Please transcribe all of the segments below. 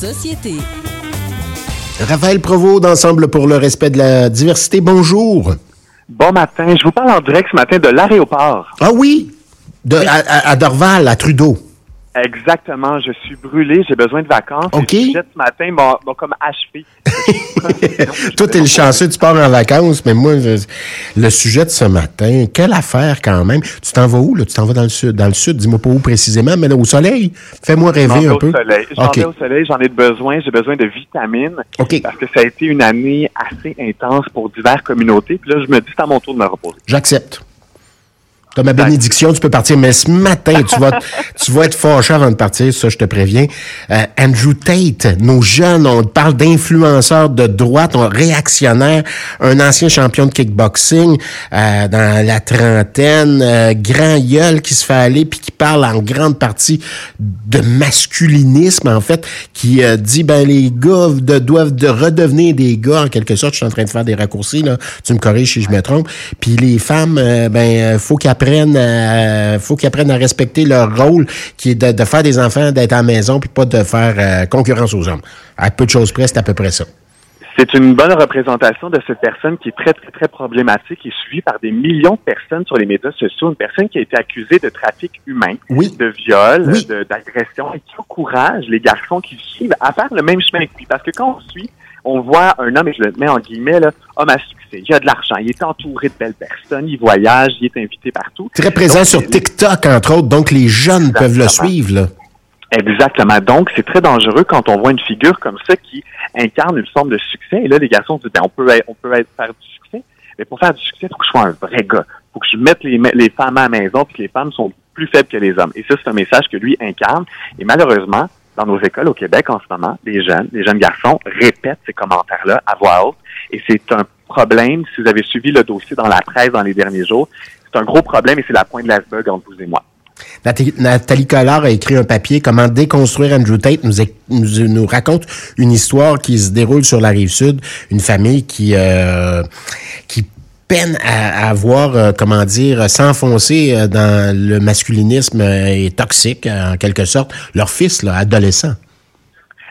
société. Raphaël Provost d'Ensemble pour le respect de la diversité, bonjour. Bon matin, je vous parle en direct ce matin de l'aéroport. Ah oui, de, à, à Dorval, à Trudeau. Exactement, je suis brûlé, j'ai besoin de vacances. OK. Le sujet ce matin m'a m'a comme achevé. Toi, t'es le chanceux, tu pars en vacances, mais moi, je- le sujet de ce matin, quelle affaire quand même? Tu t'en vas où, là? Tu t'en vas dans le sud? Dans le sud, dis-moi pas où précisément, mais là, au soleil? Fais-moi rêver un au peu. soleil. J'en vais au soleil, j'en ai besoin, j'ai besoin de vitamines. OK. Parce que ça a été une année assez intense pour diverses communautés. Puis là, je me dis, c'est à mon tour de me reposer. J'accepte. T'as ma bénédiction, tu peux partir, mais ce matin, tu vas, tu vas être fâché avant de partir, ça, je te préviens. Euh, Andrew Tate, nos jeunes, on parle d'influenceurs de droite, on, réactionnaire, un ancien champion de kickboxing euh, dans la trentaine, euh, grand gueule qui se fait aller, puis qui parle en grande partie de masculinisme, en fait, qui euh, dit, ben, les gars de- doivent de redevenir des gars, en quelque sorte. Je suis en train de faire des raccourcis, là. Tu me corriges si je me trompe. Puis les femmes, euh, ben, euh, faut qu'elles apprennent, à, faut qu'elles apprennent à respecter leur rôle, qui est de, de faire des enfants, d'être à la maison, puis pas de faire euh, concurrence aux hommes. À peu de choses près, c'est à peu près ça. C'est une bonne représentation de cette personne qui est très, très, très problématique et suivie par des millions de personnes sur les médias sociaux. Une personne qui a été accusée de trafic humain, Oui. de viol, Oui. d'agression et qui encourage les garçons qui le suivent à faire le même chemin que lui. Parce que quand on suit, on voit un homme, et je le mets en guillemets, là, homme à succès. Il a de l'argent, il est entouré de belles personnes, il voyage, il est invité partout. Très présent Donc, sur TikTok, entre autres, donc les jeunes peuvent le suivre, là. Exactement. Donc, c'est très dangereux quand on voit une figure comme ça qui incarne une forme de succès. Et là, les garçons disent, ben, on peut, on peut être, faire du succès. Mais pour faire du succès, il faut que je sois un vrai gars. Il faut que je mette les, les femmes à la maison, puis que les femmes sont plus faibles que les hommes. Et ça, c'est un message que lui incarne. Et malheureusement, dans nos écoles au Québec en ce moment, les jeunes, les jeunes garçons répètent ces commentaires-là à voix haute. Et c'est un problème. Si vous avez suivi le dossier dans la presse dans les derniers jours, c'est un gros problème et c'est la pointe de l'iceberg entre vous et moi. Nathalie- Collard a écrit un papier, Comment déconstruire Andrew Tate, nous, nous, raconte une histoire qui se déroule sur la rive sud, une famille qui, euh, qui peine à, à voir, euh, comment dire, s'enfoncer euh, dans le masculinisme et toxique, en quelque sorte, leur fils, là, adolescent.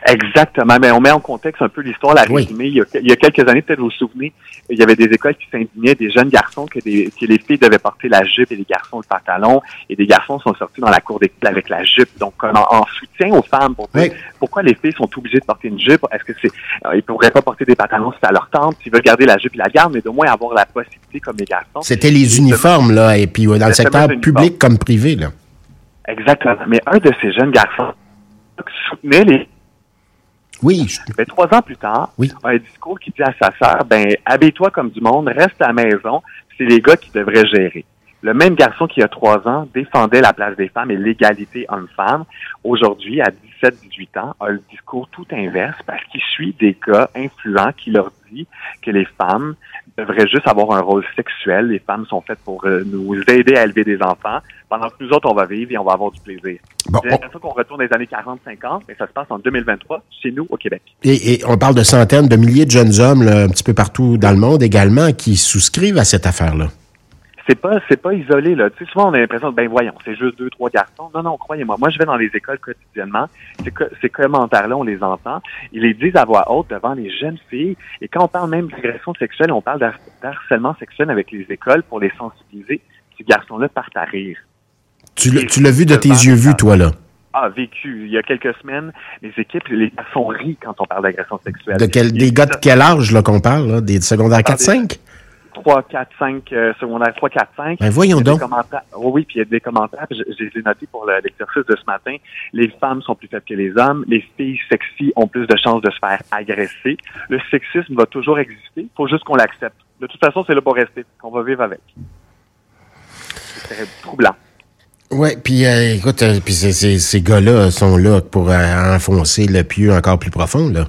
Exactement. Mais on met en contexte un peu l'histoire, la Oui. Il, y a, il y a quelques années, peut-être vous vous souvenez, il y avait des écoles qui s'indignaient des jeunes garçons que, des, que les filles devaient porter la jupe et les garçons le pantalon. Et des garçons sont sortis dans la cour d'école avec la jupe. Donc, en, en soutien aux femmes pour dire Oui. pourquoi les filles sont obligées de porter une jupe? Est-ce que c'est euh, ils pourraient pas porter des pantalons si c'est à leur tante, s'ils veulent garder la jupe, ils la gardent, mais de moins avoir la possibilité comme les garçons. C'était les uniformes, là, et puis dans le secteur public comme privé, là. Exactement. Mais un de ces jeunes garçons soutenait les Oui, je- Ben, trois ans plus tard, Oui. un discours qui dit à sa sœur, ben, habille-toi comme du monde, reste à la maison, c'est les gars qui devraient gérer. Le même garçon qui, il y a trois ans, défendait la place des femmes et l'égalité homme-femme, aujourd'hui, à 17-18 ans, a le discours tout inverse parce qu'il suit des gars influents qui leur dit que les femmes devraient juste avoir un rôle sexuel. Les femmes sont faites pour euh, nous aider à élever des enfants, pendant que nous autres, on va vivre et on va avoir du plaisir. bon, J'ai on- l'impression qu'on retourne des années 40-50, mais ça se passe en 2023 chez nous au Québec. et, et on parle de centaines, de milliers de jeunes hommes, là, un petit peu partout dans le monde également, qui souscrivent à cette affaire-là. C'est pas c'est pas isolé là. Tu sais, souvent on a l'impression que ben voyons, c'est juste deux trois garçons. Non non, croyez-moi. Moi je vais dans les écoles quotidiennement. Ces, co- ces commentaires là, on les entend. Ils les disent à voix haute devant les jeunes filles. Et quand on parle même d'agression sexuelle, on parle d'har- d'harcèlement sexuel avec les écoles pour les sensibiliser. Ces garçons-là partent à rire. Tu l'as vu de tes yeux vus, toi, là? Ah, vécu. Il y a quelques semaines, les équipes, les garçons rient quand on parle d'agression sexuelle. De quel, des gars de quel âge là, qu'on parle, là? Des secondaires Ah, des- 4-5? 3, 4, 5, euh, secondaire 3, 4, 5. Ben voyons donc. commentaires- Oui, oui, puis il y a des commentaires, puis je, je les ai notés pour le- l'exercice de ce matin. Les femmes sont plus faibles que les hommes. Les filles sexy ont plus de chances de se faire agresser. Le sexisme va toujours exister. Il faut juste qu'on l'accepte. De toute façon, c'est là pour rester. On va vivre avec. C'est troublant. Ouais, puis euh, écoute, euh, puis ces gars-là sont là pour euh, enfoncer le pieu encore plus profond, là.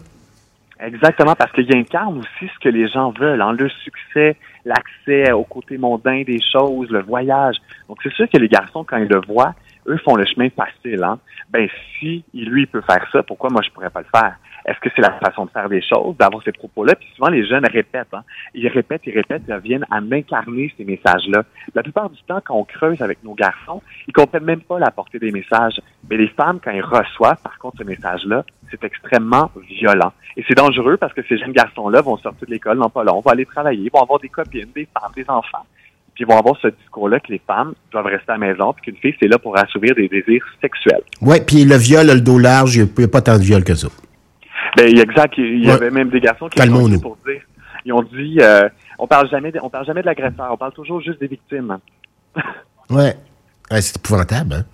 Exactement, parce qu'il incarne aussi ce que les gens veulent, hein, le succès, l'accès au côté mondain des choses, le voyage. Donc, c'est sûr que les garçons, quand ils le voient, eux font le chemin facile. Hein? Ben si lui peut faire ça, pourquoi moi je pourrais pas le faire? Est-ce que c'est la façon de faire des choses, d'avoir ces propos-là? Puis souvent les jeunes répètent, hein? ils répètent, ils répètent, ils viennent à incarner ces messages-là. La plupart du temps, quand on creuse avec nos garçons, ils comprennent même pas la portée des messages. Mais les femmes, quand ils reçoivent par contre ce message-là, c'est extrêmement violent. Et c'est dangereux parce que ces jeunes garçons-là vont sortir de l'école non pas long, vont aller travailler, ils vont avoir des copines, des femmes, des enfants ils vont avoir ce discours-là que les femmes doivent rester à la maison, puis qu'une fille, c'est là pour assouvir des désirs sexuels. Oui, puis le viol a le dos large, il n'y a pas tant de viol que ça. Ben, exact. Il y avait même des garçons qui ont dit pour dire, ils ont dit, euh, on parle jamais, on parle jamais de l'agresseur, on parle toujours juste des victimes. ouais. ouais c'est épouvantable, hein?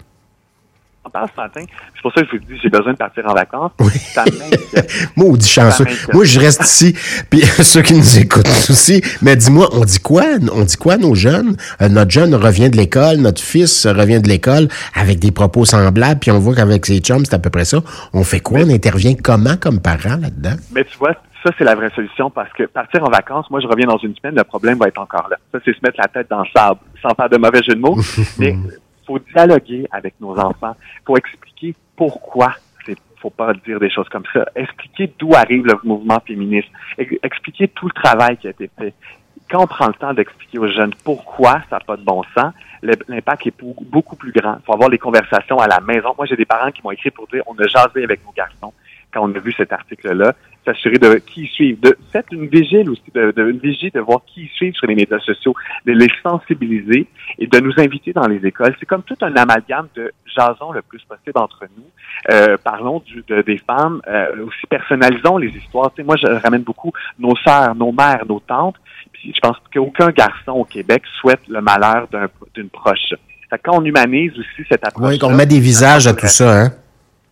On parle ce matin. C'est pour ça que je vous dis, j'ai besoin de partir en vacances. Oui. Ça Maudit chanceux. Moi, je reste ici. Puis ceux qui nous écoutent aussi. Mais dis-moi, on dit quoi? On dit quoi, nos jeunes? Euh, notre jeune revient de l'école, notre fils revient de l'école avec des propos semblables, puis on voit qu'avec ses chums, c'est à peu près ça. On fait quoi? On intervient comment comme parent là-dedans? Mais tu vois, ça, c'est la vraie solution parce que partir en vacances, moi, je reviens dans une semaine, le problème va être encore là. Ça, c'est se mettre la tête dans le sable, sans faire de mauvais jeu de mots. Mais faut dialoguer avec nos enfants, faut expliquer pourquoi faut pas dire des choses comme ça. Expliquer d'où arrive le mouvement féministe. Expliquer tout le travail qui a été fait. Quand on prend le temps d'expliquer aux jeunes pourquoi ça n'a pas de bon sens, l'impact est beaucoup plus grand. Il faut avoir les conversations à la maison. Moi, j'ai des parents qui m'ont écrit pour dire on a jasé avec nos garçons quand on a vu cet article-là, s'assurer de qui ils suivent. De, faites une vigile aussi, de, de, une de voir qui ils suivent sur les médias sociaux, de les sensibiliser et de nous inviter dans les écoles. C'est comme tout un amalgame de jason le plus possible entre nous. Euh, parlons du, de, des femmes, euh, aussi personnalisons les histoires. Tu sais, moi, je ramène beaucoup nos sœurs, nos mères, nos tantes. Puis je pense qu'aucun garçon au Québec souhaite le malheur d'une proche. Fait quand on humanise aussi cette approche. Oui, qu'on met des visages à tout ça, hein?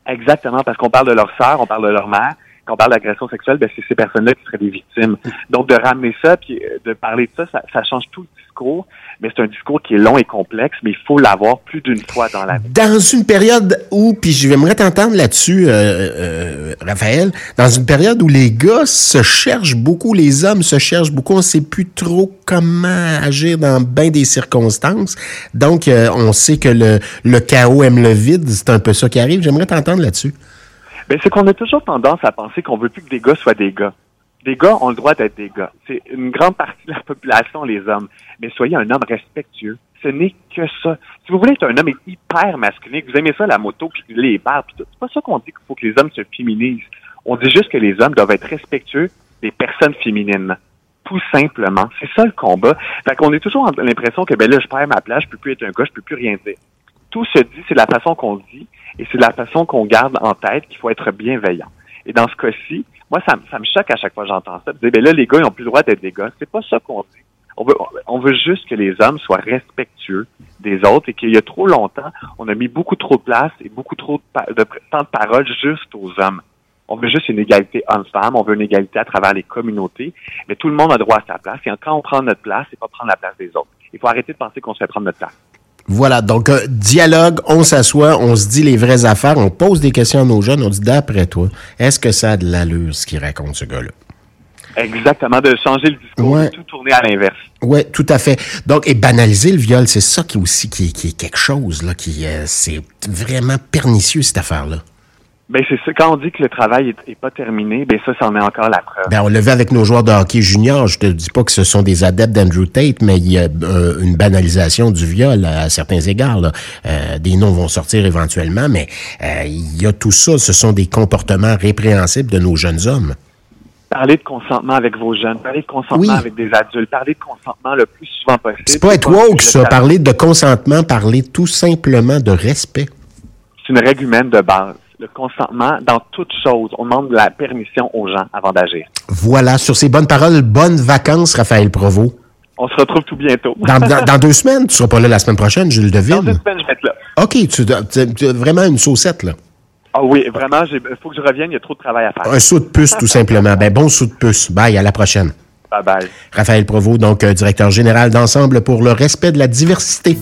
Exactement, parce qu'on parle de leur sœur, on parle de leur mère. Quand on parle d'agression sexuelle, ben, c'est ces personnes-là qui seraient des victimes. Donc, de ramener ça, puis euh, de parler de ça, ça, ça change tout le discours mais c'est un discours qui est long et complexe, mais il faut l'avoir plus d'une fois dans la vie. Dans une période où, puis j'aimerais t'entendre là-dessus, euh, euh, Raphaël, dans une période où les gars se cherchent beaucoup, les hommes se cherchent beaucoup, on ne sait plus trop comment agir dans bien des circonstances. Donc, euh, on sait que le, le chaos aime le vide, c'est un peu ça qui arrive. J'aimerais t'entendre là-dessus. Ben, c'est qu'on a toujours tendance à penser qu'on veut plus que des gars soient des gars. Des gars ont le droit d'être des gars. C'est une grande partie de la population, les hommes. Mais soyez un homme respectueux. Ce n'est que ça. Si vous voulez être un homme hyper masculin, que vous aimez ça, la moto, puis les barbes, c'est pas ça qu'on dit qu'il faut que les hommes se féminisent. On dit juste que les hommes doivent être respectueux des personnes féminines. Tout simplement. C'est ça le combat. Fait qu'on est toujours l'impression que, ben là, je perds ma place, je peux plus être un gars, je peux plus rien dire. Tout se dit, c'est la façon qu'on dit, et c'est la façon qu'on garde en tête qu'il faut être bienveillant. Et dans ce cas-ci, moi, ça, me choque à chaque fois que j'entends ça. ben là, les gars, ils ont plus le droit d'être des gars. C'est pas ça qu'on dit. On veut, on veut juste que les hommes soient respectueux des autres et qu'il y a trop longtemps, on a mis beaucoup trop de place et beaucoup trop de, temps de parole juste aux hommes. On veut juste une égalité homme-femme, on veut une égalité à travers les communautés, mais tout le monde a droit à sa place. Et quand on prend notre place, c'est pas prendre la place des autres. Il faut arrêter de penser qu'on se fait prendre notre place. Voilà, donc euh, dialogue, on s'assoit, on se dit les vraies affaires, on pose des questions à nos jeunes, on dit d'après toi, est-ce que ça a de l'allure ce qu'il raconte ce gars-là? Exactement, de changer le discours, de tout tourner à l'inverse. Oui, tout à fait. Donc, et banaliser le viol, c'est ça qui aussi qui, qui, est quelque chose, là, qui euh, c'est vraiment pernicieux, cette affaire-là. Ben c'est ça. Quand on dit que le travail est, pas terminé, ben ça, c'en est encore la preuve. Ben on le vu avec nos joueurs de hockey junior. Je te dis pas que ce sont des adeptes d'Andrew Tate, mais il y a euh, une banalisation du viol à, certains égards. Là. Euh, des noms vont sortir éventuellement, mais euh, il y a tout ça. Ce sont des comportements répréhensibles de nos jeunes hommes. Parlez de consentement avec vos jeunes, parlez de consentement avec des adultes, parlez de consentement le plus souvent possible. C'est pas être woke, ça. Parler de consentement, parler tout simplement de respect. C'est une règle humaine de base le consentement dans toute chose. On demande la permission aux gens avant d'agir. Voilà, sur ces bonnes paroles, bonnes vacances, Raphaël Provost. On se retrouve tout bientôt. dans, deux semaines? Tu seras pas là la semaine prochaine, je le devine. Dans deux semaines, je vais être là. OK, tu, as vraiment une saucette, là. Ah oui, vraiment, il faut que je revienne, il y a trop de travail à faire. Un saut de puce, tout simplement. Ben, bon saut de puce. Bye, à la prochaine. Bye bye. Raphaël Provost, donc euh, directeur général d'Ensemble pour le respect de la diversité.